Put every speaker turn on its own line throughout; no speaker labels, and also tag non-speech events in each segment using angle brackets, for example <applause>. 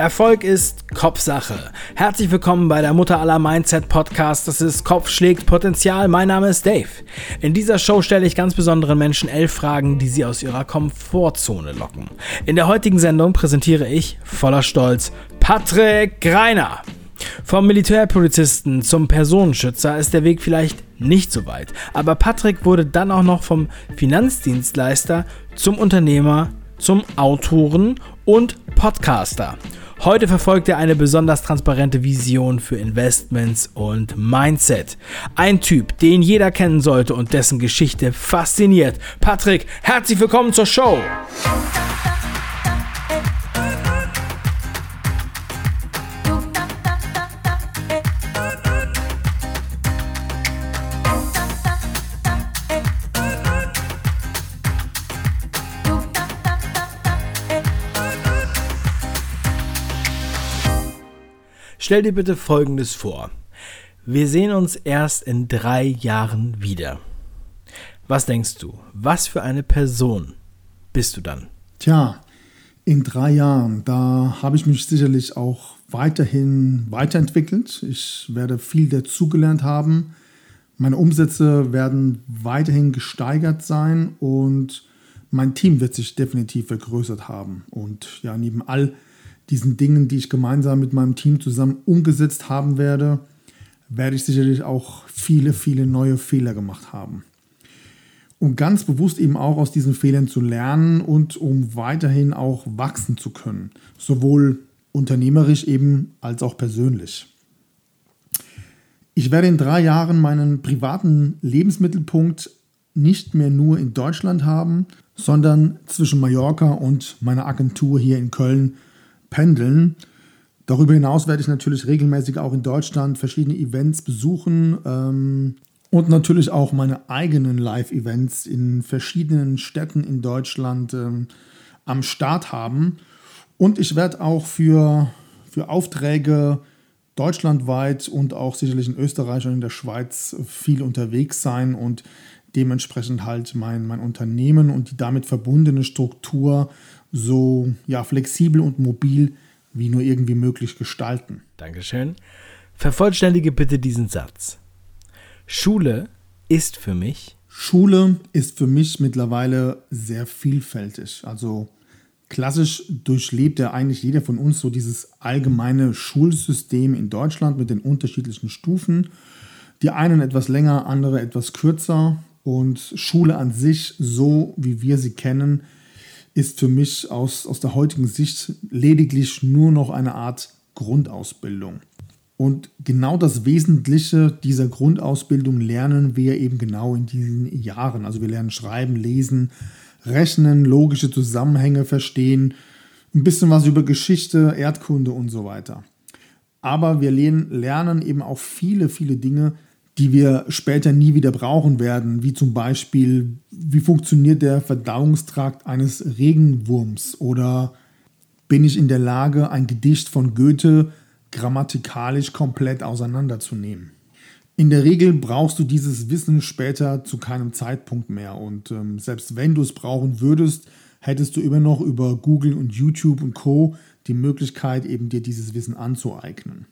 Erfolg ist Kopfsache. Herzlich willkommen bei der Mutter aller Mindset Podcast. Das ist Kopf schlägt Potenzial. Mein Name ist Dave. In dieser Show stelle ich ganz besonderen Menschen elf Fragen, die sie aus ihrer Komfortzone locken. In der heutigen Sendung präsentiere ich voller Stolz Patrick Greiner. Vom Militärpolizisten zum Personenschützer ist der Weg vielleicht nicht so weit. Aber Patrick wurde dann auch noch vom Finanzdienstleister zum Unternehmer, zum Autoren und Podcaster. Heute verfolgt er eine besonders transparente Vision für Investments und Mindset. Ein Typ, den jeder kennen sollte und dessen Geschichte fasziniert. Patrick, herzlich willkommen zur Show. Stell dir bitte Folgendes vor. Wir sehen uns erst in drei Jahren wieder. Was denkst du? Was für eine Person bist du dann?
Tja, in drei Jahren, da habe ich mich sicherlich auch weiterhin weiterentwickelt. Ich werde viel dazugelernt haben. Meine Umsätze werden weiterhin gesteigert sein und mein Team wird sich definitiv vergrößert haben. Und ja, neben all diesen Dingen, die ich gemeinsam mit meinem Team zusammen umgesetzt haben werde, werde ich sicherlich auch viele, viele neue Fehler gemacht haben. Um ganz bewusst eben auch aus diesen Fehlern zu lernen und um weiterhin auch wachsen zu können, sowohl unternehmerisch eben als auch persönlich. Ich werde in drei Jahren meinen privaten Lebensmittelpunkt nicht mehr nur in Deutschland haben, sondern zwischen Mallorca und meiner Agentur hier in Köln pendeln. Darüber hinaus werde ich natürlich regelmäßig auch in Deutschland verschiedene Events besuchen ähm, und natürlich auch meine eigenen Live-Events in verschiedenen Städten in Deutschland ähm, am Start haben. Und ich werde auch für, für Aufträge deutschlandweit und auch sicherlich in Österreich und in der Schweiz viel unterwegs sein und dementsprechend halt mein, mein Unternehmen und die damit verbundene Struktur so ja, flexibel und mobil wie nur irgendwie möglich gestalten.
Dankeschön. Vervollständige bitte diesen Satz. Schule ist für mich.
Schule ist für mich mittlerweile sehr vielfältig. Also klassisch durchlebt ja eigentlich jeder von uns so dieses allgemeine Schulsystem in Deutschland mit den unterschiedlichen Stufen. Die einen etwas länger, andere etwas kürzer. Und Schule an sich, so wie wir sie kennen, ist für mich aus, aus der heutigen Sicht lediglich nur noch eine Art Grundausbildung. Und genau das Wesentliche dieser Grundausbildung lernen wir eben genau in diesen Jahren. Also wir lernen schreiben, lesen, rechnen, logische Zusammenhänge verstehen, ein bisschen was über Geschichte, Erdkunde und so weiter. Aber wir lernen eben auch viele, viele Dinge, die wir später nie wieder brauchen werden, wie zum Beispiel, wie funktioniert der Verdauungstrakt eines Regenwurms oder bin ich in der Lage, ein Gedicht von Goethe grammatikalisch komplett auseinanderzunehmen. In der Regel brauchst du dieses Wissen später zu keinem Zeitpunkt mehr und ähm, selbst wenn du es brauchen würdest, hättest du immer noch über Google und YouTube und Co die Möglichkeit, eben dir dieses Wissen anzueignen.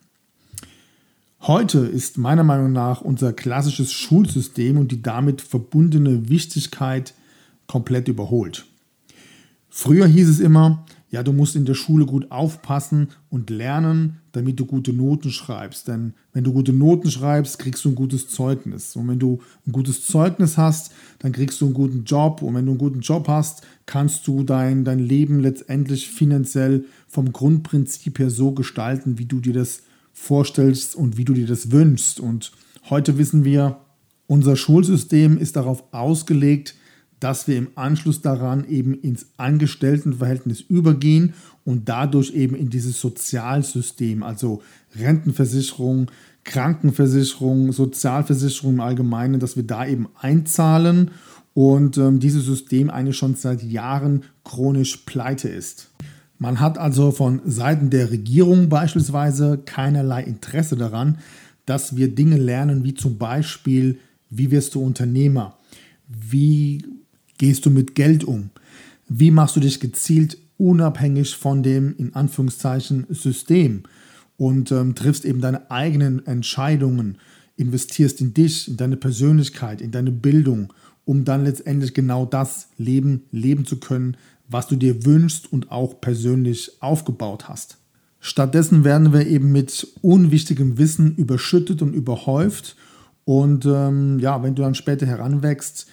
Heute ist meiner Meinung nach unser klassisches Schulsystem und die damit verbundene Wichtigkeit komplett überholt. Früher hieß es immer, ja, du musst in der Schule gut aufpassen und lernen, damit du gute Noten schreibst. Denn wenn du gute Noten schreibst, kriegst du ein gutes Zeugnis. Und wenn du ein gutes Zeugnis hast, dann kriegst du einen guten Job. Und wenn du einen guten Job hast, kannst du dein, dein Leben letztendlich finanziell vom Grundprinzip her so gestalten, wie du dir das vorstellst und wie du dir das wünschst. Und heute wissen wir, unser Schulsystem ist darauf ausgelegt, dass wir im Anschluss daran eben ins Angestelltenverhältnis übergehen und dadurch eben in dieses Sozialsystem, also Rentenversicherung, Krankenversicherung, Sozialversicherung im Allgemeinen, dass wir da eben einzahlen und ähm, dieses System eigentlich schon seit Jahren chronisch pleite ist. Man hat also von Seiten der Regierung beispielsweise keinerlei Interesse daran, dass wir Dinge lernen, wie zum Beispiel, wie wirst du Unternehmer? Wie gehst du mit Geld um? Wie machst du dich gezielt unabhängig von dem in Anführungszeichen System und ähm, triffst eben deine eigenen Entscheidungen, investierst in dich, in deine Persönlichkeit, in deine Bildung, um dann letztendlich genau das Leben leben zu können, was du dir wünschst und auch persönlich aufgebaut hast. Stattdessen werden wir eben mit unwichtigem Wissen überschüttet und überhäuft. Und ähm, ja, wenn du dann später heranwächst,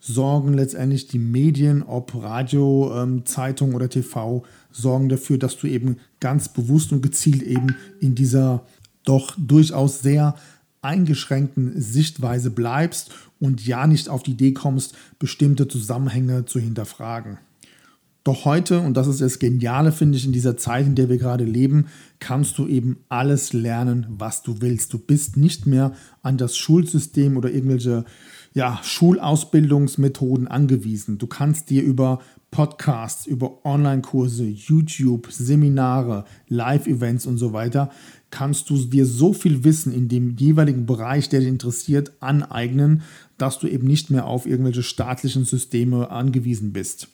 sorgen letztendlich die Medien, ob Radio, ähm, Zeitung oder TV, sorgen dafür, dass du eben ganz bewusst und gezielt eben in dieser doch durchaus sehr eingeschränkten Sichtweise bleibst und ja nicht auf die Idee kommst, bestimmte Zusammenhänge zu hinterfragen. Doch heute, und das ist das Geniale, finde ich, in dieser Zeit, in der wir gerade leben, kannst du eben alles lernen, was du willst. Du bist nicht mehr an das Schulsystem oder irgendwelche ja, Schulausbildungsmethoden angewiesen. Du kannst dir über Podcasts, über Online-Kurse, YouTube, Seminare, Live-Events und so weiter, kannst du dir so viel Wissen in dem jeweiligen Bereich, der dich interessiert, aneignen, dass du eben nicht mehr auf irgendwelche staatlichen Systeme angewiesen bist.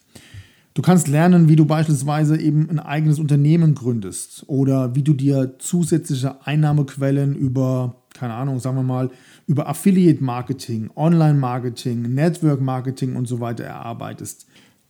Du kannst lernen, wie du beispielsweise eben ein eigenes Unternehmen gründest oder wie du dir zusätzliche Einnahmequellen über, keine Ahnung, sagen wir mal, über Affiliate Marketing, Online Marketing, Network Marketing und so weiter erarbeitest.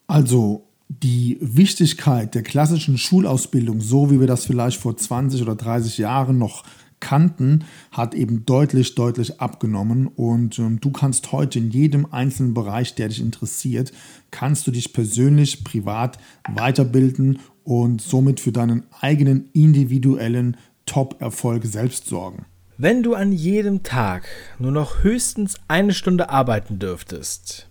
Also die Wichtigkeit der klassischen Schulausbildung, so wie wir das vielleicht vor 20 oder 30 Jahren noch kannten, hat eben deutlich, deutlich abgenommen. Und ähm, du kannst heute in jedem einzelnen Bereich, der dich interessiert, kannst du dich persönlich, privat weiterbilden und somit für deinen eigenen individuellen Top-Erfolg selbst sorgen.
Wenn du an jedem Tag nur noch höchstens eine Stunde arbeiten dürftest,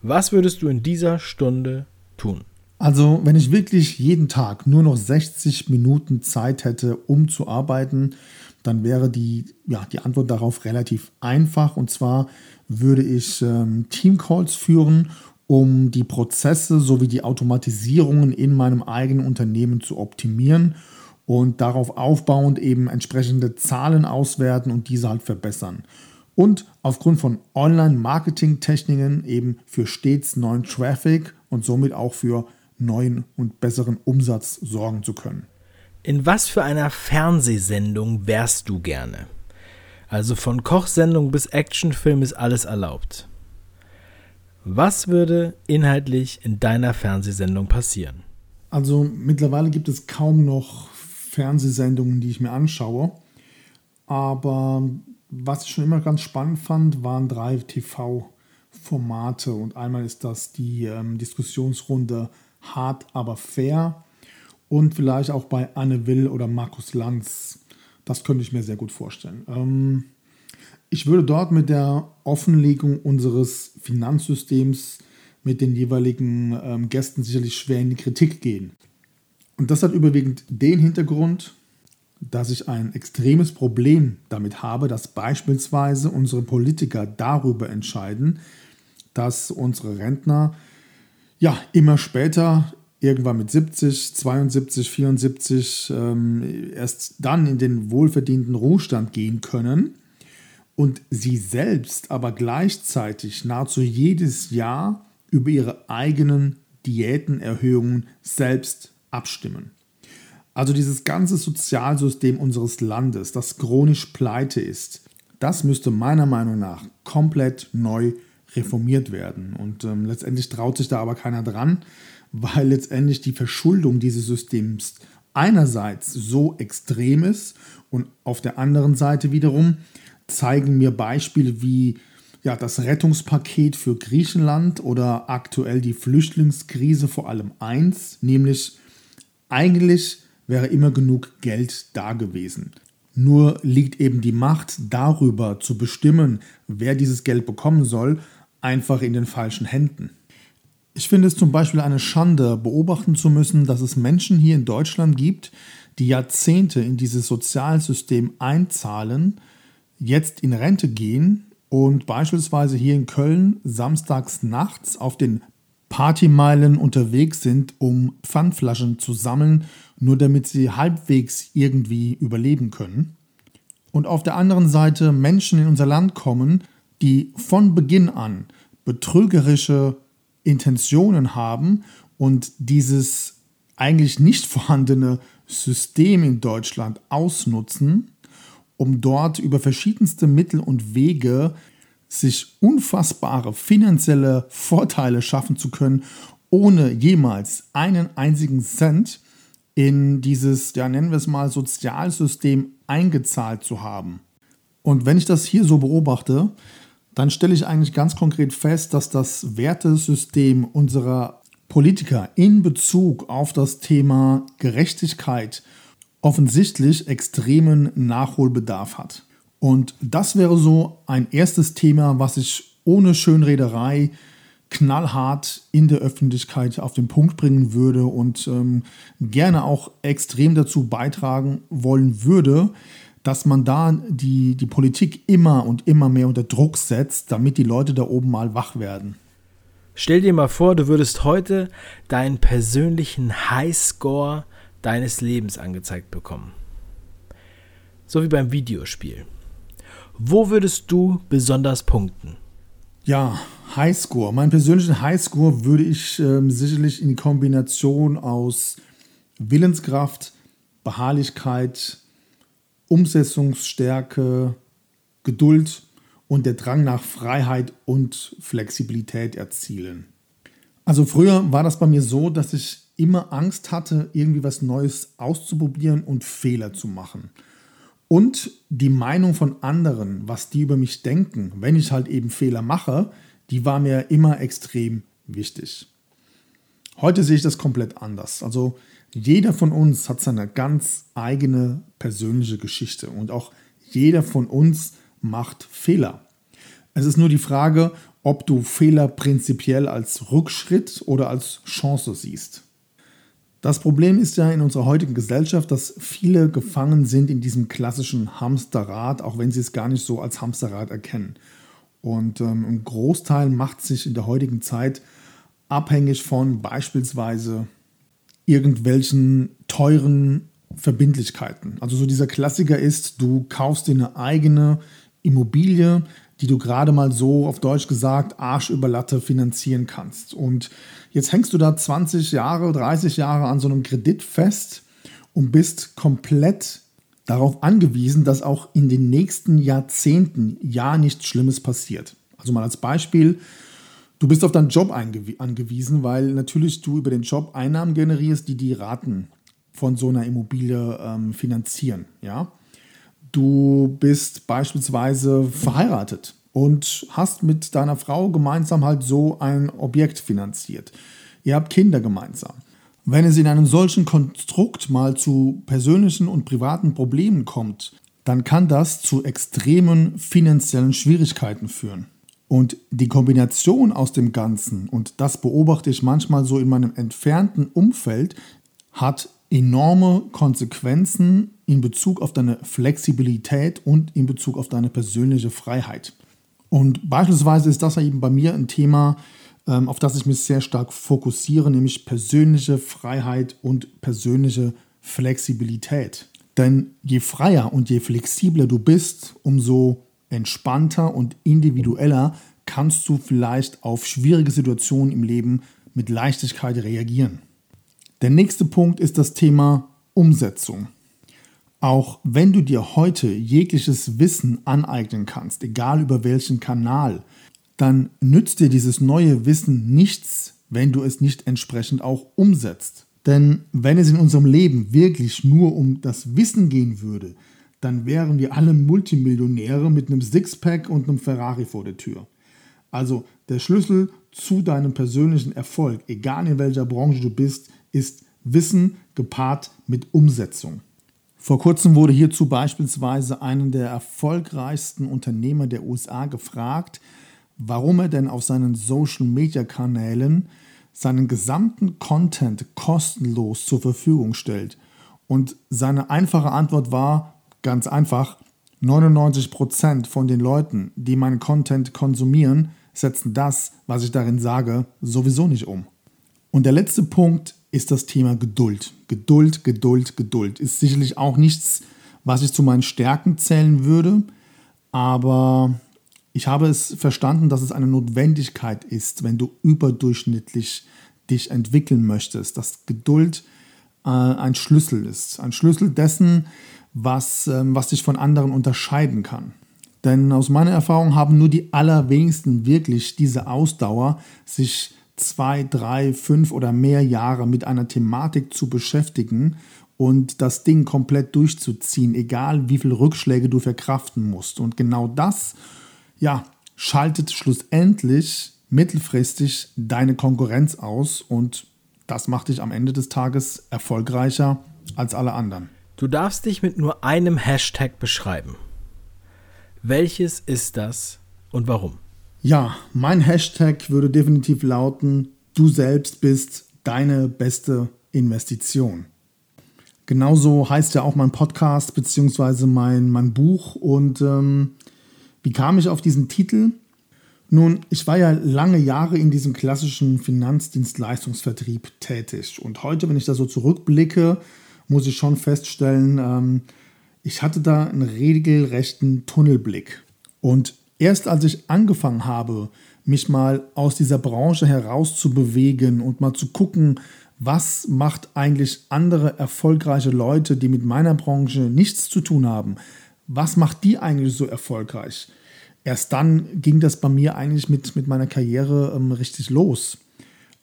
was würdest du in dieser Stunde tun?
Also, wenn ich wirklich jeden Tag nur noch 60 Minuten Zeit hätte, um zu arbeiten, dann wäre die, ja, die Antwort darauf relativ einfach. Und zwar würde ich ähm, Teamcalls führen, um die Prozesse sowie die Automatisierungen in meinem eigenen Unternehmen zu optimieren und darauf aufbauend eben entsprechende Zahlen auswerten und diese halt verbessern. Und aufgrund von Online-Marketing-Techniken eben für stets neuen Traffic und somit auch für neuen und besseren Umsatz sorgen zu können.
In was für einer Fernsehsendung wärst du gerne? Also von Kochsendung bis Actionfilm ist alles erlaubt. Was würde inhaltlich in deiner Fernsehsendung passieren?
Also mittlerweile gibt es kaum noch Fernsehsendungen, die ich mir anschaue. Aber was ich schon immer ganz spannend fand, waren drei TV-Formate. Und einmal ist das die ähm, Diskussionsrunde hart, aber fair. Und vielleicht auch bei Anne Will oder Markus Lanz. Das könnte ich mir sehr gut vorstellen. Ähm, ich würde dort mit der Offenlegung unseres Finanzsystems mit den jeweiligen ähm, Gästen sicherlich schwer in die Kritik gehen. Und das hat überwiegend den Hintergrund, dass ich ein extremes Problem damit habe, dass beispielsweise unsere Politiker darüber entscheiden, dass unsere Rentner ja, immer später, irgendwann mit 70, 72, 74, ähm, erst dann in den wohlverdienten Ruhestand gehen können und sie selbst aber gleichzeitig nahezu jedes Jahr über ihre eigenen Diätenerhöhungen selbst abstimmen. Also dieses ganze Sozialsystem unseres Landes, das chronisch pleite ist, das müsste meiner Meinung nach komplett neu reformiert werden. Und ähm, letztendlich traut sich da aber keiner dran, weil letztendlich die Verschuldung dieses Systems einerseits so extrem ist und auf der anderen Seite wiederum zeigen mir Beispiele wie ja, das Rettungspaket für Griechenland oder aktuell die Flüchtlingskrise vor allem eins, nämlich eigentlich wäre immer genug Geld da gewesen. Nur liegt eben die Macht darüber zu bestimmen, wer dieses Geld bekommen soll, einfach in den falschen Händen. Ich finde es zum Beispiel eine Schande, beobachten zu müssen, dass es Menschen hier in Deutschland gibt, die Jahrzehnte in dieses Sozialsystem einzahlen, jetzt in Rente gehen und beispielsweise hier in Köln samstags nachts auf den Partymeilen unterwegs sind, um Pfandflaschen zu sammeln, nur damit sie halbwegs irgendwie überleben können. Und auf der anderen Seite Menschen in unser Land kommen, die von Beginn an betrügerische Intentionen haben und dieses eigentlich nicht vorhandene System in Deutschland ausnutzen, um dort über verschiedenste Mittel und Wege sich unfassbare finanzielle Vorteile schaffen zu können, ohne jemals einen einzigen Cent in dieses, ja nennen wir es mal, Sozialsystem eingezahlt zu haben. Und wenn ich das hier so beobachte, dann stelle ich eigentlich ganz konkret fest, dass das Wertesystem unserer Politiker in Bezug auf das Thema Gerechtigkeit offensichtlich extremen Nachholbedarf hat. Und das wäre so ein erstes Thema, was ich ohne Schönrederei knallhart in der Öffentlichkeit auf den Punkt bringen würde und ähm, gerne auch extrem dazu beitragen wollen würde, dass man da die, die Politik immer und immer mehr unter Druck setzt, damit die Leute da oben mal wach werden.
Stell dir mal vor, du würdest heute deinen persönlichen Highscore deines Lebens angezeigt bekommen. So wie beim Videospiel. Wo würdest du besonders punkten?
Ja, Highscore. Meinen persönlichen Highscore würde ich ähm, sicherlich in Kombination aus Willenskraft, Beharrlichkeit, Umsetzungsstärke, Geduld und der Drang nach Freiheit und Flexibilität erzielen. Also früher war das bei mir so, dass ich immer Angst hatte, irgendwie was Neues auszuprobieren und Fehler zu machen. Und die Meinung von anderen, was die über mich denken, wenn ich halt eben Fehler mache, die war mir immer extrem wichtig. Heute sehe ich das komplett anders. Also jeder von uns hat seine ganz eigene persönliche Geschichte und auch jeder von uns macht Fehler. Es ist nur die Frage, ob du Fehler prinzipiell als Rückschritt oder als Chance siehst. Das Problem ist ja in unserer heutigen Gesellschaft, dass viele gefangen sind in diesem klassischen Hamsterrad, auch wenn sie es gar nicht so als Hamsterrad erkennen. Und ähm, ein Großteil macht sich in der heutigen Zeit abhängig von beispielsweise irgendwelchen teuren Verbindlichkeiten. Also so dieser Klassiker ist, du kaufst dir eine eigene Immobilie, die du gerade mal so auf Deutsch gesagt Arsch über Latte finanzieren kannst. Und jetzt hängst du da 20 Jahre, 30 Jahre an so einem Kredit fest und bist komplett darauf angewiesen, dass auch in den nächsten Jahrzehnten ja nichts Schlimmes passiert. Also mal als Beispiel, Du bist auf deinen Job angewiesen, weil natürlich du über den Job Einnahmen generierst, die die Raten von so einer Immobilie ähm, finanzieren. Ja? Du bist beispielsweise verheiratet und hast mit deiner Frau gemeinsam halt so ein Objekt finanziert. Ihr habt Kinder gemeinsam. Wenn es in einem solchen Konstrukt mal zu persönlichen und privaten Problemen kommt, dann kann das zu extremen finanziellen Schwierigkeiten führen. Und die Kombination aus dem Ganzen, und das beobachte ich manchmal so in meinem entfernten Umfeld, hat enorme Konsequenzen in Bezug auf deine Flexibilität und in Bezug auf deine persönliche Freiheit. Und beispielsweise ist das eben bei mir ein Thema, ähm, auf das ich mich sehr stark fokussiere, nämlich persönliche Freiheit und persönliche Flexibilität. Denn je freier und je flexibler du bist, umso entspannter und individueller kannst du vielleicht auf schwierige Situationen im Leben mit Leichtigkeit reagieren. Der nächste Punkt ist das Thema Umsetzung. Auch wenn du dir heute jegliches Wissen aneignen kannst, egal über welchen Kanal, dann nützt dir dieses neue Wissen nichts, wenn du es nicht entsprechend auch umsetzt. Denn wenn es in unserem Leben wirklich nur um das Wissen gehen würde, dann wären wir alle Multimillionäre mit einem Sixpack und einem Ferrari vor der Tür. Also der Schlüssel zu deinem persönlichen Erfolg, egal in welcher Branche du bist, ist Wissen gepaart mit Umsetzung. Vor kurzem wurde hierzu beispielsweise einen der erfolgreichsten Unternehmer der USA gefragt, warum er denn auf seinen Social-Media-Kanälen seinen gesamten Content kostenlos zur Verfügung stellt. Und seine einfache Antwort war, Ganz einfach, 99% von den Leuten, die meinen Content konsumieren, setzen das, was ich darin sage, sowieso nicht um. Und der letzte Punkt ist das Thema Geduld. Geduld, Geduld, Geduld. Ist sicherlich auch nichts, was ich zu meinen Stärken zählen würde, aber ich habe es verstanden, dass es eine Notwendigkeit ist, wenn du überdurchschnittlich dich entwickeln möchtest, dass Geduld äh, ein Schlüssel ist. Ein Schlüssel dessen, was, ähm, was dich von anderen unterscheiden kann. Denn aus meiner Erfahrung haben nur die allerwenigsten wirklich diese Ausdauer, sich zwei, drei, fünf oder mehr Jahre mit einer Thematik zu beschäftigen und das Ding komplett durchzuziehen, egal wie viele Rückschläge du verkraften musst. Und genau das, ja, schaltet schlussendlich mittelfristig deine Konkurrenz aus und das macht dich am Ende des Tages erfolgreicher als alle anderen.
Du darfst dich mit nur einem Hashtag beschreiben. Welches ist das und warum?
Ja, mein Hashtag würde definitiv lauten, du selbst bist deine beste Investition. Genauso heißt ja auch mein Podcast bzw. Mein, mein Buch. Und ähm, wie kam ich auf diesen Titel? Nun, ich war ja lange Jahre in diesem klassischen Finanzdienstleistungsvertrieb tätig. Und heute, wenn ich da so zurückblicke, muss ich schon feststellen, ähm, ich hatte da einen regelrechten Tunnelblick. Und erst als ich angefangen habe, mich mal aus dieser Branche herauszubewegen und mal zu gucken, was macht eigentlich andere erfolgreiche Leute, die mit meiner Branche nichts zu tun haben, was macht die eigentlich so erfolgreich? erst dann ging das bei mir eigentlich mit, mit meiner Karriere ähm, richtig los.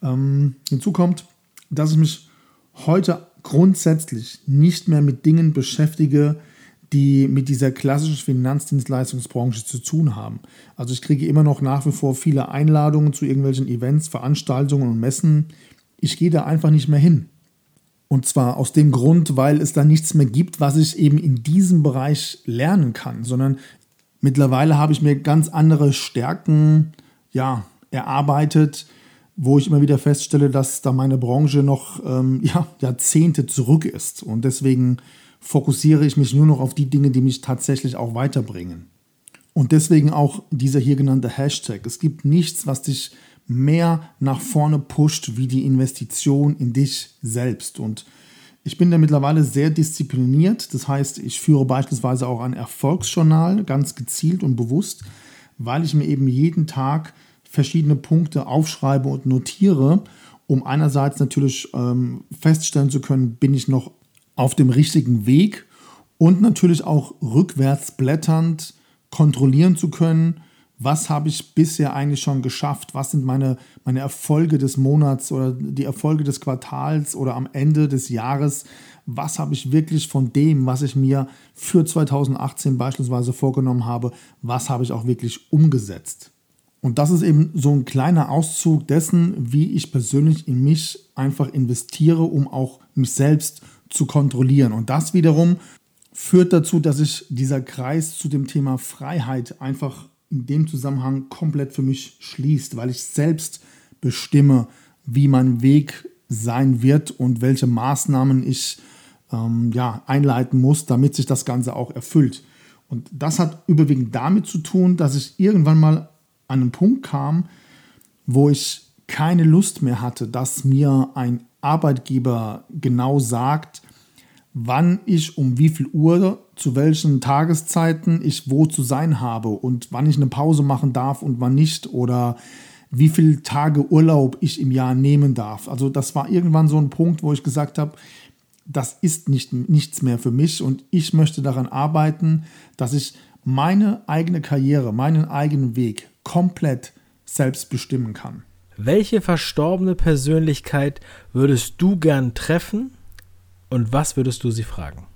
Ähm, hinzu kommt, dass ich mich heute grundsätzlich nicht mehr mit Dingen beschäftige, die mit dieser klassischen Finanzdienstleistungsbranche zu tun haben. Also ich kriege immer noch nach wie vor viele Einladungen zu irgendwelchen Events, Veranstaltungen und Messen. Ich gehe da einfach nicht mehr hin. Und zwar aus dem Grund, weil es da nichts mehr gibt, was ich eben in diesem Bereich lernen kann, sondern Mittlerweile habe ich mir ganz andere Stärken ja, erarbeitet, wo ich immer wieder feststelle, dass da meine Branche noch ähm, <laughs> ja, Jahrzehnte zurück ist. Und deswegen fokussiere ich mich nur noch auf die Dinge, die mich tatsächlich auch weiterbringen. Und deswegen auch dieser hier genannte Hashtag. Es gibt nichts, was dich mehr nach vorne pusht, wie die Investition in dich selbst. Und ich bin da mittlerweile sehr diszipliniert. Das heißt, ich führe beispielsweise auch ein Erfolgsjournal ganz gezielt und bewusst, weil ich mir eben jeden Tag verschiedene Punkte aufschreibe und notiere, um einerseits natürlich ähm, feststellen zu können, bin ich noch auf dem richtigen Weg und natürlich auch rückwärts blätternd kontrollieren zu können, was habe ich bisher eigentlich schon geschafft, was sind meine, meine Erfolge des Monats oder die Erfolge des Quartals oder am Ende des Jahres, was habe ich wirklich von dem, was ich mir für 2018 beispielsweise vorgenommen habe, was habe ich auch wirklich umgesetzt. Und das ist eben so ein kleiner Auszug dessen, wie ich persönlich in mich einfach investiere, um auch mich selbst zu kontrollieren. Und das wiederum führt dazu, dass sich dieser Kreis zu dem Thema Freiheit einfach in dem Zusammenhang komplett für mich schließt, weil ich selbst bestimme, wie mein Weg sein wird und welche Maßnahmen ich ähm, ja, einleiten muss, damit sich das Ganze auch erfüllt. Und das hat überwiegend damit zu tun, dass ich irgendwann mal an einen Punkt kam, wo ich keine Lust mehr hatte, dass mir ein Arbeitgeber genau sagt, wann ich um wie viel Uhr, zu welchen Tageszeiten ich wo zu sein habe und wann ich eine Pause machen darf und wann nicht oder wie viele Tage Urlaub ich im Jahr nehmen darf. Also das war irgendwann so ein Punkt, wo ich gesagt habe, das ist nicht, nichts mehr für mich und ich möchte daran arbeiten, dass ich meine eigene Karriere, meinen eigenen Weg komplett selbst bestimmen kann.
Welche verstorbene Persönlichkeit würdest du gern treffen und was würdest du sie fragen?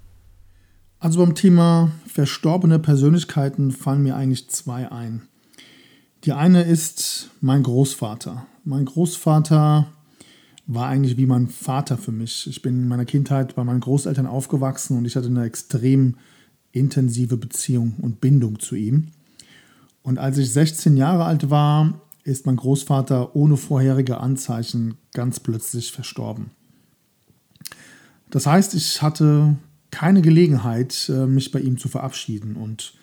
Also beim Thema verstorbene Persönlichkeiten fallen mir eigentlich zwei ein. Die eine ist mein Großvater. Mein Großvater war eigentlich wie mein Vater für mich. Ich bin in meiner Kindheit bei meinen Großeltern aufgewachsen und ich hatte eine extrem intensive Beziehung und Bindung zu ihm. Und als ich 16 Jahre alt war, ist mein Großvater ohne vorherige Anzeichen ganz plötzlich verstorben. Das heißt, ich hatte keine Gelegenheit, äh, mich bei ihm zu verabschieden. Und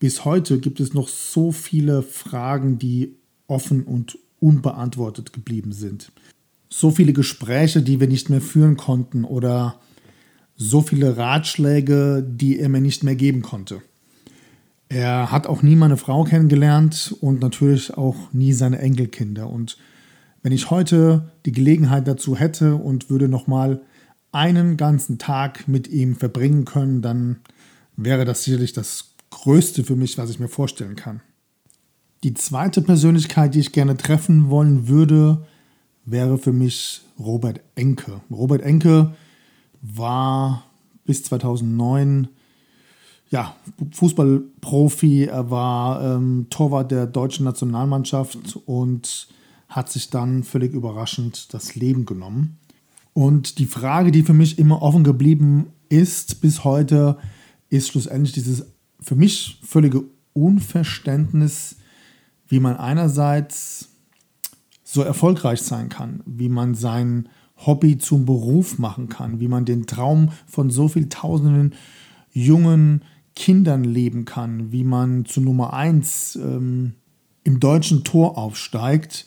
bis heute gibt es noch so viele Fragen, die offen und unbeantwortet geblieben sind. So viele Gespräche, die wir nicht mehr führen konnten oder so viele Ratschläge, die er mir nicht mehr geben konnte. Er hat auch nie meine Frau kennengelernt und natürlich auch nie seine Enkelkinder. Und Wenn ich heute die Gelegenheit dazu hätte und würde nochmal einen ganzen Tag mit ihm verbringen können, dann wäre das sicherlich das Größte für mich, was ich mir vorstellen kann. Die zweite Persönlichkeit, die ich gerne treffen wollen würde, wäre für mich Robert Enke. Robert Enke war bis 2009 ja, Fußballprofi, er war ähm, Torwart der deutschen Nationalmannschaft und hat sich dann völlig überraschend das Leben genommen. Und die Frage, die für mich immer offen geblieben ist bis heute, ist schlussendlich dieses für mich völlige Unverständnis, wie man einerseits so erfolgreich sein kann, wie man sein Hobby zum Beruf machen kann, wie man den Traum von so vielen tausenden jungen Kindern leben kann, wie man zu Nummer 1 ähm, im deutschen Tor aufsteigt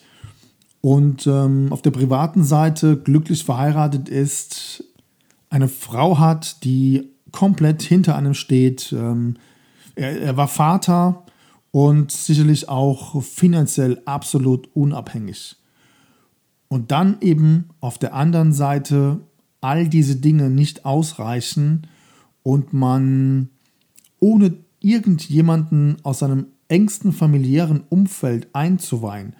und ähm, auf der privaten Seite glücklich verheiratet ist, eine Frau hat, die komplett hinter einem steht. Ähm, er, er war Vater und sicherlich auch finanziell absolut unabhängig. Und dann eben auf der anderen Seite all diese Dinge nicht ausreichen und man ohne irgendjemanden aus seinem engsten familiären Umfeld einzuweihen,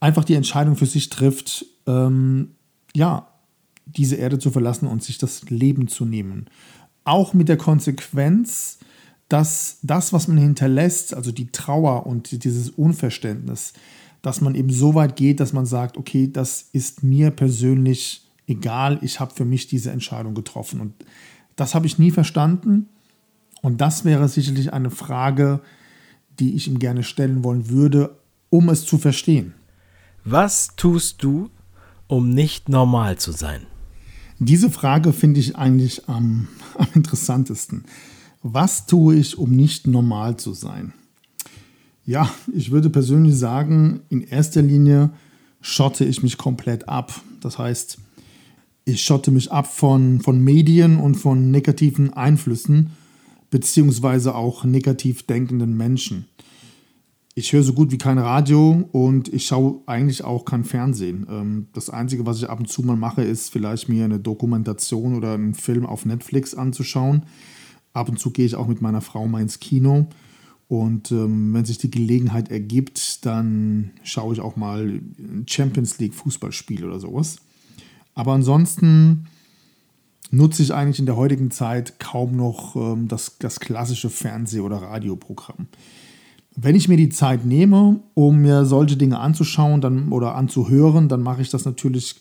einfach die Entscheidung für sich trifft, ähm, ja, diese Erde zu verlassen und sich das Leben zu nehmen. Auch mit der Konsequenz, dass das, was man hinterlässt, also die Trauer und dieses Unverständnis, dass man eben so weit geht, dass man sagt, okay, das ist mir persönlich egal, ich habe für mich diese Entscheidung getroffen. Und das habe ich nie verstanden. Und das wäre sicherlich eine Frage, die ich ihm gerne stellen wollen würde, um es zu verstehen.
Was tust du, um nicht normal zu sein?
Diese Frage finde ich eigentlich am, <laughs> am, interessantesten. Was tue ich, um nicht normal zu sein? Ja, ich würde persönlich sagen, in erster Linie schotte ich mich komplett ab. Das heißt, ich schotte mich ab von, von Medien und von negativen Einflüssen beziehungsweise auch negativ denkenden Menschen. Ich höre so gut wie kein Radio und ich schaue eigentlich auch kein Fernsehen. Ähm, das Einzige, was ich ab und zu mal mache, ist vielleicht mir eine Dokumentation oder einen Film auf Netflix anzuschauen. Ab und zu gehe ich auch mit meiner Frau mal ins Kino. Und ähm, wenn sich die Gelegenheit ergibt, dann schaue ich auch mal ein Champions League Fußballspiel oder sowas. Aber ansonsten nutze ich eigentlich in der heutigen Zeit kaum noch ähm, das, das klassische Fernseh- oder Radioprogramm. Wenn ich mir die Zeit nehme, um mir solche Dinge anzuschauen dann, oder anzuhören, dann mache ich das natürlich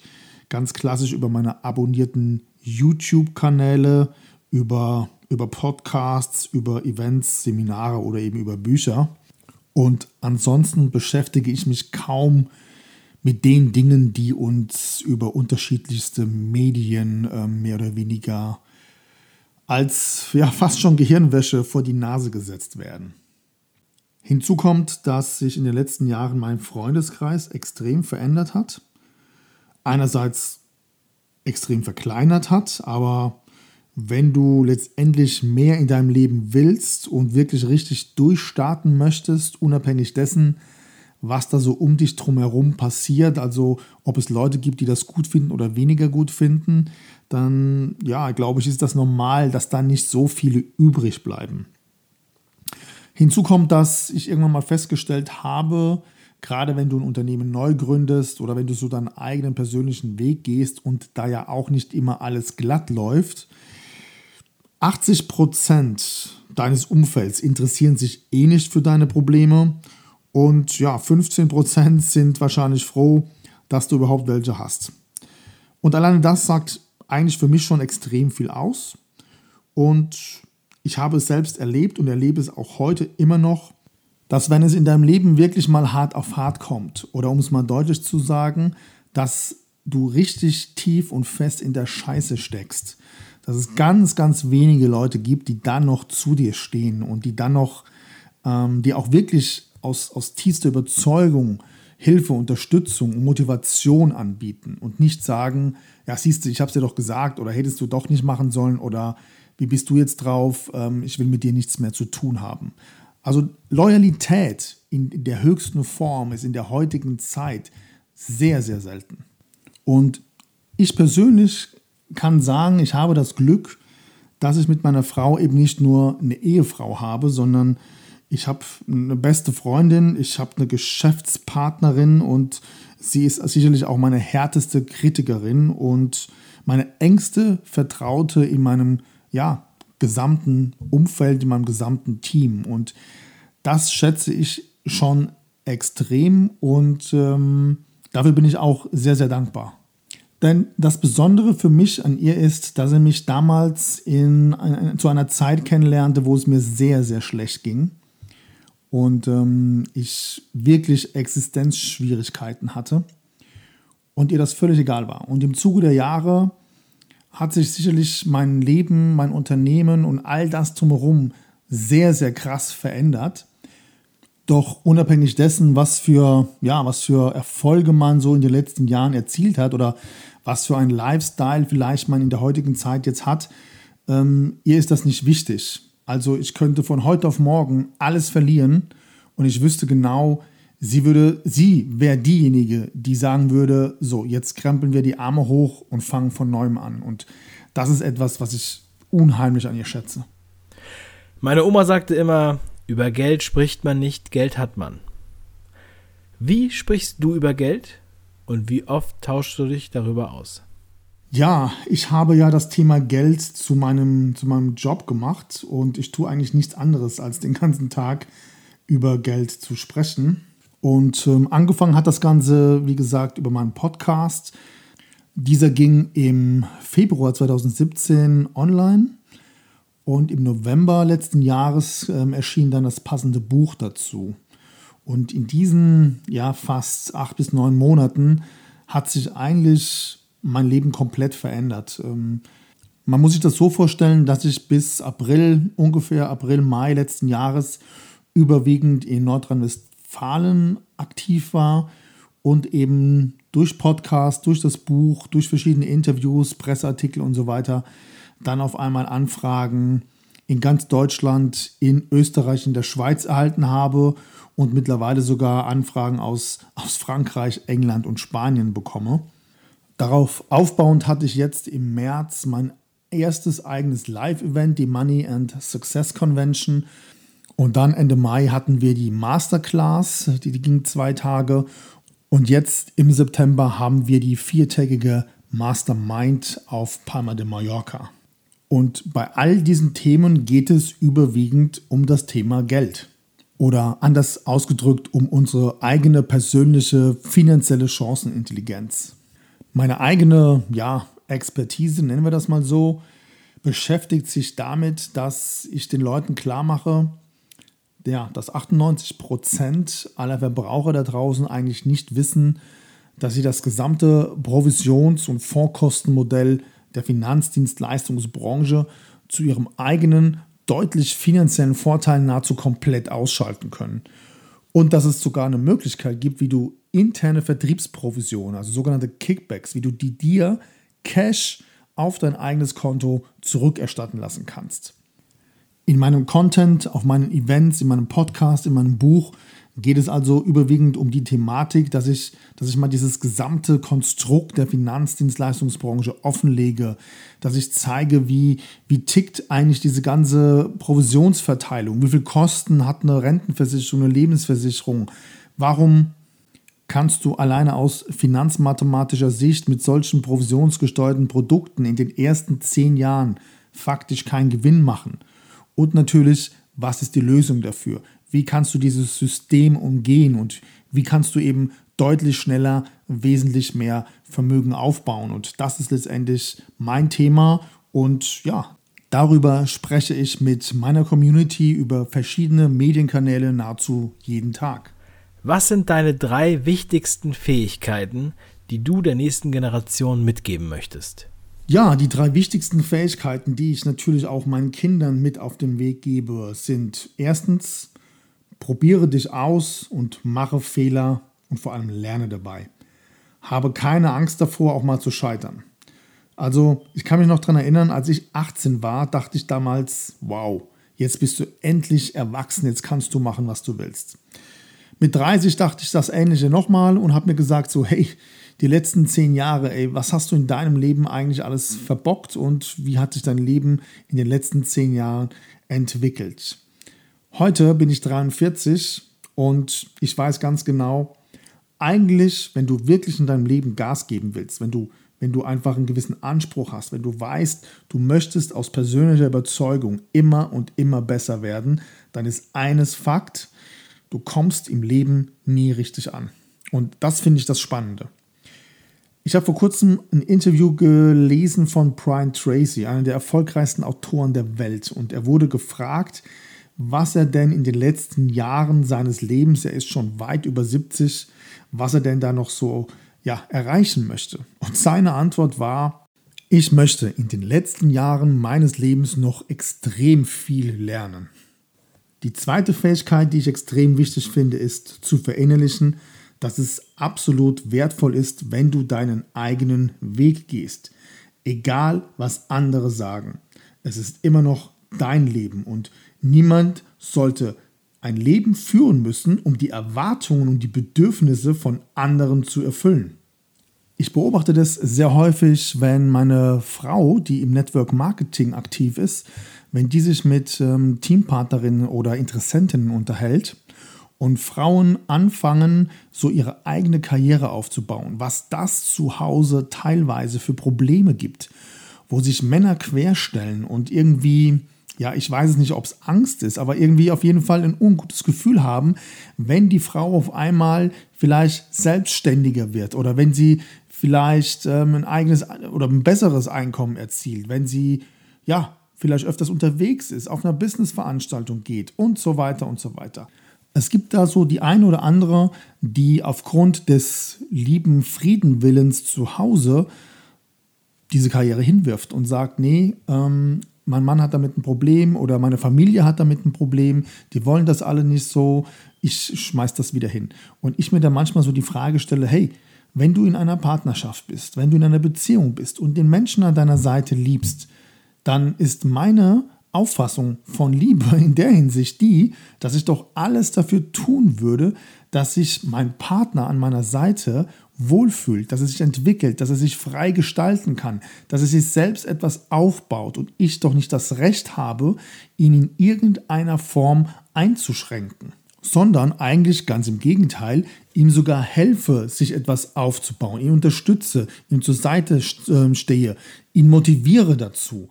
ganz klassisch über meine abonnierten YouTube-Kanäle, über, über Podcasts, über Events, Seminare oder eben über Bücher. Und ansonsten beschäftige ich mich kaum mit mit den Dingen, die uns über unterschiedlichste Medien äh, mehr oder weniger als ja, fast schon Gehirnwäsche vor die Nase gesetzt werden. Hinzu kommt, dass sich in den letzten Jahren mein Freundeskreis extrem verändert hat. Einerseits extrem verkleinert hat, aber wenn du letztendlich mehr in deinem Leben willst und wirklich richtig durchstarten möchtest, unabhängig dessen, was da so um dich drumherum passiert, also ob es Leute gibt, die das gut finden oder weniger gut finden, dann ja, glaube ich, ist das normal, dass da nicht so viele übrig bleiben. Hinzu kommt, dass ich irgendwann mal festgestellt habe, gerade wenn du ein Unternehmen neu gründest oder wenn du so deinen eigenen persönlichen Weg gehst und da ja auch nicht immer alles glatt läuft, 80 Prozent deines Umfelds interessieren sich eh nicht für deine Probleme und ja, 15% sind wahrscheinlich froh, dass du überhaupt welche hast. Und alleine das sagt eigentlich für mich schon extrem viel aus. Und ich habe es selbst erlebt und erlebe es auch heute immer noch, dass wenn es in deinem Leben wirklich mal hart auf hart kommt, oder um es mal deutlich zu sagen, dass du richtig tief und fest in der Scheiße steckst, dass es ganz, ganz wenige Leute gibt, die dann noch zu dir stehen und die dann noch, ähm, die auch wirklich aus, aus tiefster Überzeugung Hilfe, Unterstützung und Motivation anbieten und nicht sagen, ja, siehst du, ich habe es dir doch gesagt oder hättest du doch nicht machen sollen oder wie bist du jetzt drauf, ähm, ich will mit dir nichts mehr zu tun haben. Also Loyalität in der höchsten Form ist in der heutigen Zeit sehr, sehr selten. Und ich persönlich kann sagen, ich habe das Glück, dass ich mit meiner Frau eben nicht nur eine Ehefrau habe, sondern ich habe eine beste Freundin, ich habe eine Geschäftspartnerin und sie ist sicherlich auch meine härteste Kritikerin und meine engste Vertraute in meinem ja, gesamten Umfeld, in meinem gesamten Team. Und das schätze ich schon extrem und ähm, dafür bin ich auch sehr, sehr dankbar. Denn das Besondere für mich an ihr ist, dass sie mich damals in, in, zu einer Zeit kennenlernte, wo es mir sehr, sehr schlecht ging und ähm, ich wirklich Existenzschwierigkeiten hatte und ihr das völlig egal war. Und im Zuge der Jahre hat sich sicherlich mein Leben, mein Unternehmen und all das drumherum sehr, sehr krass verändert. Doch unabhängig dessen, was für, ja, was für Erfolge man so in den letzten Jahren erzielt hat oder was für ein Lifestyle vielleicht man in der heutigen Zeit jetzt hat, ähm, ihr ist das nicht wichtig. Also ich könnte von heute auf morgen alles verlieren und ich wüsste genau, sie würde, sie wäre diejenige, die sagen würde, so, jetzt krempeln wir die Arme hoch und fangen von neuem an. Und das ist etwas, was ich unheimlich an ihr schätze.
Meine Oma sagte immer, über Geld spricht man nicht, Geld hat man. Wie sprichst du über Geld und wie oft tauschst du dich darüber aus?
Ja, ich habe ja das Thema Geld zu meinem, zu meinem Job gemacht und ich tue eigentlich nichts anderes, als den ganzen Tag über Geld zu sprechen. Und ähm, angefangen hat das Ganze, wie gesagt, über meinen Podcast. Dieser ging im Februar 2017 online und im November letzten Jahres ähm, erschien dann das passende Buch dazu. Und in diesen ja, fast acht bis neun Monaten hat sich eigentlich mein Leben komplett verändert. Ähm, man muss sich das so vorstellen, dass ich bis April, ungefähr April, Mai letzten Jahres überwiegend in Nordrhein-Westfalen aktiv war und eben durch Podcast, durch das Buch, durch verschiedene Interviews, Presseartikel und so weiter dann auf einmal Anfragen in ganz Deutschland, in Österreich, in der Schweiz erhalten habe und mittlerweile sogar Anfragen aus, aus Frankreich, England und Spanien bekomme. Darauf aufbauend hatte ich jetzt im März mein erstes eigenes Live-Event, die Money and Success Convention. Und dann Ende Mai hatten wir die Masterclass, die, die ging zwei Tage. Und jetzt im September haben wir die viertägige Mastermind auf Palma de Mallorca. Und bei all diesen Themen geht es überwiegend um das Thema Geld. Oder anders ausgedrückt, um unsere eigene persönliche finanzielle Chancenintelligenz. Meine eigene ja, Expertise, nennen wir das mal so, beschäftigt sich damit, dass ich den Leuten klar mache, ja, dass 98 Prozent aller Verbraucher da draußen eigentlich nicht wissen, dass sie das gesamte Provisions- und Fondskostenmodell der Finanzdienstleistungsbranche zu ihrem eigenen, deutlich finanziellen Vorteil nahezu komplett ausschalten können. Und dass es sogar eine Möglichkeit gibt, wie du interne Vertriebsprovisionen, also sogenannte Kickbacks, wie du die dir Cash auf dein eigenes Konto zurückerstatten lassen kannst. In meinem Content, auf meinen Events, in meinem Podcast, in meinem Buch geht es also überwiegend um die Thematik, dass ich, dass ich mal dieses gesamte Konstrukt der Finanzdienstleistungsbranche offenlege, dass ich zeige, wie, wie tickt eigentlich diese ganze Provisionsverteilung, wie viel Kosten hat eine Rentenversicherung, eine Lebensversicherung, warum kannst du alleine aus finanzmathematischer Sicht mit solchen provisionsgesteuerten Produkten in den ersten zehn Jahren faktisch keinen Gewinn machen. Und natürlich, was ist die Lösung dafür? Wie kannst du dieses System umgehen und wie kannst du eben deutlich schneller wesentlich mehr Vermögen aufbauen? Und das ist letztendlich mein Thema und ja, darüber spreche ich mit meiner Community über verschiedene Medienkanäle nahezu jeden Tag.
Was sind deine drei wichtigsten Fähigkeiten, die du der nächsten Generation mitgeben möchtest?
Ja, die drei wichtigsten Fähigkeiten, die ich natürlich auch meinen Kindern mit auf den Weg gebe, sind erstens, probiere dich aus und mache Fehler und vor allem lerne dabei. Habe keine Angst davor, auch mal zu scheitern. Also, ich kann mich noch daran erinnern, als ich 18 war, dachte ich damals, wow, jetzt bist du endlich erwachsen, jetzt kannst du machen, was du willst. Mit 30 dachte ich das Ähnliche nochmal und habe mir gesagt, so, hey, die letzten zehn Jahre, ey, was hast du in deinem Leben eigentlich alles verbockt und wie hat sich dein Leben in den letzten zehn Jahren entwickelt? Heute bin ich 43 und ich weiß ganz genau, eigentlich, wenn du wirklich in deinem Leben Gas geben willst, wenn du, wenn du einfach einen gewissen Anspruch hast, wenn du weißt, du möchtest aus persönlicher Überzeugung immer und immer besser werden, dann ist eines Fakt, du kommst im Leben nie richtig an. Und das finde ich das Spannende. Ich habe vor kurzem ein Interview gelesen von Brian Tracy, einem der erfolgreichsten Autoren der Welt. Und er wurde gefragt, was er denn in den letzten Jahren seines Lebens, er ist schon weit über 70, was er denn da noch so ja, erreichen möchte. Und seine Antwort war, ich möchte in den letzten Jahren meines Lebens noch extrem viel lernen. Die zweite Fähigkeit, die ich extrem wichtig finde, ist zu verinnerlichen, dass es absolut wertvoll ist, wenn du deinen eigenen Weg gehst. Egal, was andere sagen. Es ist immer noch dein Leben und niemand sollte ein Leben führen müssen, um die Erwartungen und die Bedürfnisse von anderen zu erfüllen. Ich beobachte das sehr häufig, wenn meine Frau, die im Network Marketing aktiv ist, wenn die sich mit ähm, Teampartnerinnen oder Interessentinnen unterhält und Frauen anfangen, so ihre eigene Karriere aufzubauen, was das zu Hause teilweise für Probleme gibt, wo sich Männer querstellen und irgendwie, ja, ich weiß es nicht, ob es Angst ist, aber irgendwie auf jeden Fall ein ungutes Gefühl haben, wenn die Frau auf einmal vielleicht selbstständiger wird oder wenn sie vielleicht ähm, ein eigenes oder ein besseres Einkommen erzielt, wenn sie, ja, vielleicht öfters unterwegs ist, auf einer Businessveranstaltung geht und so weiter und so weiter. Es gibt da so die eine oder andere, die aufgrund des lieben Friedenwillens zu Hause diese Karriere hinwirft und sagt, nee, ähm, mein Mann hat damit ein Problem oder meine Familie hat damit ein Problem, die wollen das alle nicht so, ich schmeiß das wieder hin. Und ich mir da manchmal so die Frage stelle, hey, wenn du in einer Partnerschaft bist, wenn du in einer Beziehung bist und den Menschen an deiner Seite liebst, dann ist meine Auffassung von Liebe in der Hinsicht die, dass ich doch alles dafür tun würde, dass sich mein Partner an meiner Seite wohlfühlt, dass er sich entwickelt, dass er sich frei gestalten kann, dass er sich selbst etwas aufbaut und ich doch nicht das Recht habe, ihn in irgendeiner Form einzuschränken, sondern eigentlich ganz im Gegenteil, ihm sogar helfe, sich etwas aufzubauen, ihn unterstütze, ihm zur Seite ähm, stehe, ihn motiviere dazu.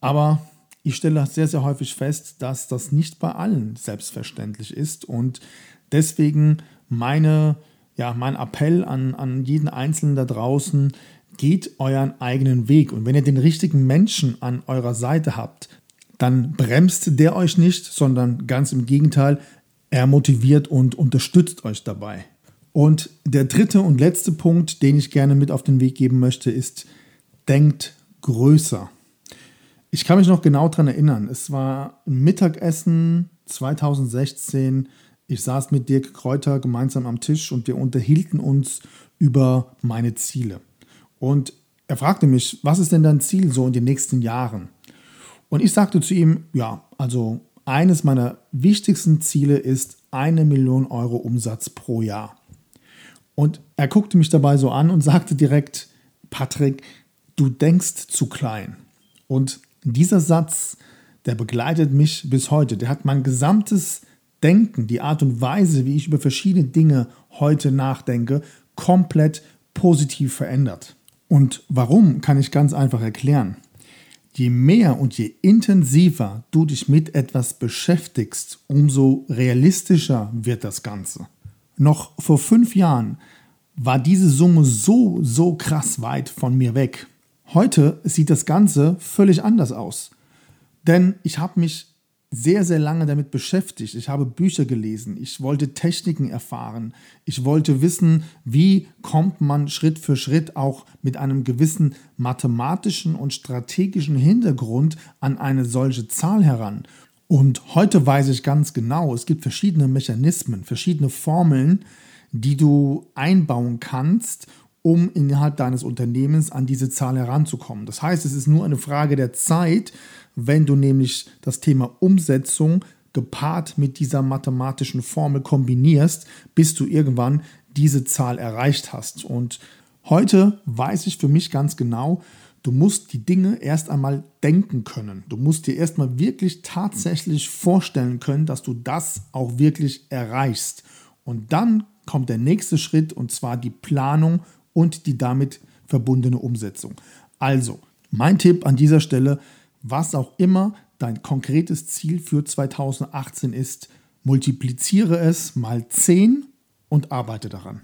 Aber ich stelle sehr, sehr häufig fest, dass das nicht bei allen selbstverständlich ist und deswegen meine, ja, mein Appell an, an jeden Einzelnen da draußen, geht euren eigenen Weg und wenn ihr den richtigen Menschen an eurer Seite habt, dann bremst der euch nicht, sondern ganz im Gegenteil, er motiviert und unterstützt euch dabei. Und der dritte und letzte Punkt, den ich gerne mit auf den Weg geben möchte, ist, denkt größer. Ich kann mich noch genau daran erinnern. Es war Mittagessen 2016. Ich saß mit Dirk Kräuter gemeinsam am Tisch und wir unterhielten uns über meine Ziele. Und er fragte mich, was ist denn dein Ziel so in den nächsten Jahren? Und ich sagte zu ihm, ja, also eines meiner wichtigsten Ziele ist eine Million Euro Umsatz pro Jahr. Und er guckte mich dabei so an und <laughs> sagte direkt, Patrick, du denkst zu klein. Und dieser Satz, der begleitet mich bis heute. Der hat mein gesamtes Denken, die Art und Weise, wie ich über verschiedene Dinge heute nachdenke, komplett positiv verändert. Und warum, kann ich ganz einfach erklären. Je mehr und je intensiver du dich mit etwas beschäftigst, umso realistischer wird das Ganze. Noch vor fünf Jahren war diese Summe so, so krass weit von mir weg. Heute sieht das Ganze völlig anders aus. Denn ich habe mich sehr, sehr lange damit beschäftigt. Ich habe Bücher gelesen, ich wollte Techniken erfahren, ich wollte wissen, wie kommt man Schritt für Schritt auch mit einem gewissen mathematischen und strategischen Hintergrund an eine solche Zahl heran. Und heute weiß ich ganz genau, es gibt verschiedene Mechanismen, verschiedene Formeln, die du einbauen kannst, um innerhalb deines Unternehmens an diese Zahl heranzukommen. Das heißt, es ist nur eine Frage der Zeit, wenn du nämlich das Thema Umsetzung gepaart mit dieser mathematischen Formel kombinierst, bis du irgendwann diese Zahl erreicht hast. Und heute weiß ich für mich ganz genau, du musst die Dinge erst einmal denken können. Du musst dir erstmal wirklich tatsächlich vorstellen können, dass du das auch wirklich erreichst. Und dann kommt der nächste Schritt und zwar die Planung und die damit verbundene Umsetzung. Also, mein Tipp an dieser Stelle, was auch immer dein konkretes Ziel für 2018 ist, multipliziere es mal 10 und arbeite daran.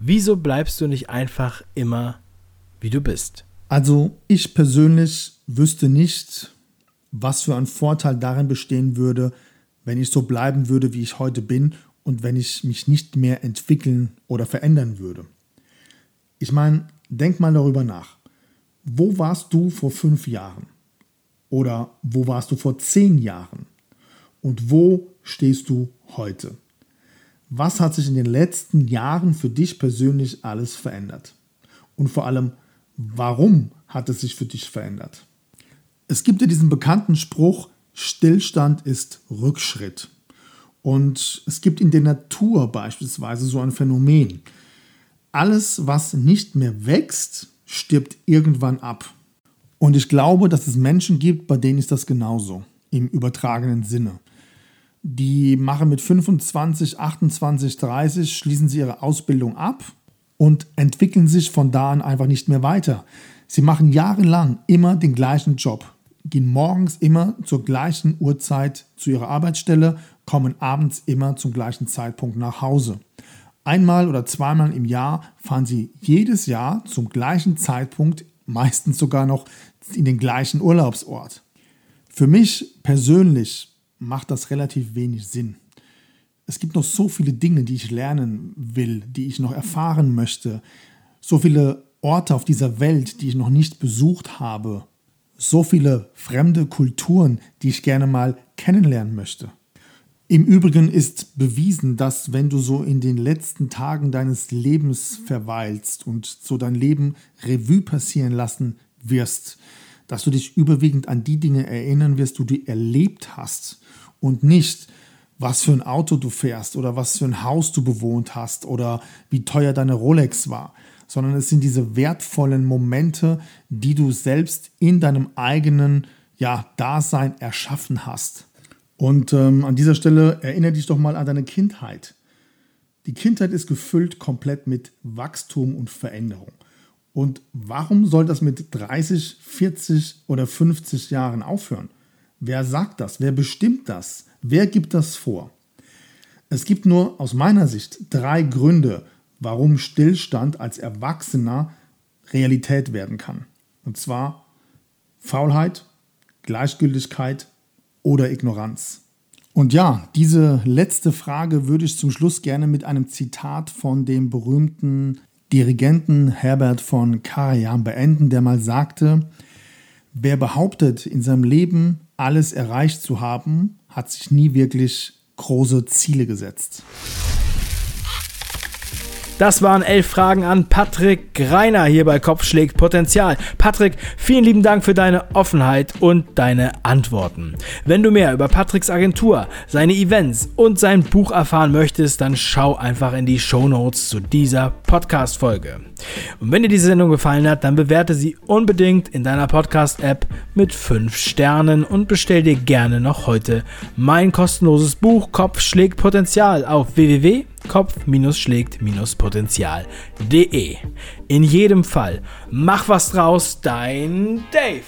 Wieso bleibst du nicht einfach immer, wie du bist?
Also ich persönlich wüsste nicht, was für ein Vorteil darin bestehen würde, wenn ich so bleiben würde, wie ich heute bin und wenn ich mich nicht mehr entwickeln oder verändern würde. Ich meine, denk mal darüber nach. Wo warst du vor fünf Jahren? Oder wo warst du vor zehn Jahren? Und wo stehst du heute? Was hat sich in den letzten Jahren für dich persönlich alles verändert? Und vor allem, warum hat es sich für dich verändert? Es gibt ja diesen bekannten Spruch, Stillstand ist Rückschritt. Und es gibt in der Natur beispielsweise so ein Phänomen. Alles, was nicht mehr wächst, stirbt irgendwann ab. Und ich glaube, dass es Menschen gibt, bei denen ist das genauso, im übertragenen Sinne. Die machen mit 25, 28, 30, schließen sie ihre Ausbildung ab und entwickeln sich von da an einfach nicht mehr weiter. Sie machen jahrelang immer den gleichen Job, gehen morgens immer zur gleichen Uhrzeit zu ihrer Arbeitsstelle, kommen abends immer zum gleichen Zeitpunkt nach Hause. Einmal oder zweimal im Jahr fahren sie jedes Jahr zum gleichen Zeitpunkt, meistens sogar noch in den gleichen Urlaubsort. Für mich persönlich macht das relativ wenig Sinn. Es gibt noch so viele Dinge, die ich lernen will, die ich noch erfahren möchte. So viele Orte auf dieser Welt, die ich noch nicht besucht habe. So viele fremde Kulturen, die ich gerne mal kennenlernen möchte. Im Übrigen ist bewiesen, dass wenn du so in den letzten Tagen deines Lebens verweilst und so dein Leben Revue passieren lassen wirst, dass du dich überwiegend an die Dinge erinnern wirst, die du erlebt hast und nicht, was für ein Auto du fährst oder was für ein Haus du bewohnt hast oder wie teuer deine Rolex war, sondern es sind diese wertvollen Momente, die du selbst in deinem eigenen ja, Dasein erschaffen hast. Und ähm, an dieser Stelle erinnere dich doch mal an deine Kindheit. Die Kindheit ist gefüllt komplett mit Wachstum und Veränderung. Und warum soll das mit 30, 40 oder 50 Jahren aufhören? Wer sagt das? Wer bestimmt das? Wer gibt das vor? Es gibt nur aus meiner Sicht drei Gründe, warum Stillstand als Erwachsener Realität werden kann. Und zwar Faulheit, Gleichgültigkeit oder Ignoranz. Und ja, diese letzte Frage würde ich zum Schluss gerne mit einem Zitat von dem berühmten Dirigenten Herbert von Karajan beenden, der mal sagte, wer behauptet, in seinem Leben alles erreicht zu haben, hat sich nie wirklich große Ziele gesetzt.
Das waren elf Fragen an Patrick Greiner hier bei Kopfschlägt Potenzial. Patrick, vielen lieben Dank für deine Offenheit und deine Antworten. Wenn du mehr über Patricks Agentur, seine Events und sein Buch erfahren möchtest, dann schau einfach in die Show Notes zu dieser Podcast-Folge. Und wenn dir diese Sendung gefallen hat, dann bewerte sie unbedingt in deiner Podcast-App mit 5 Sternen und bestell dir gerne noch heute mein kostenloses Buch Kopf schlägt Potenzial auf www kopf-schlägt-potenzial.de. In jedem Fall, mach was draus, dein Dave.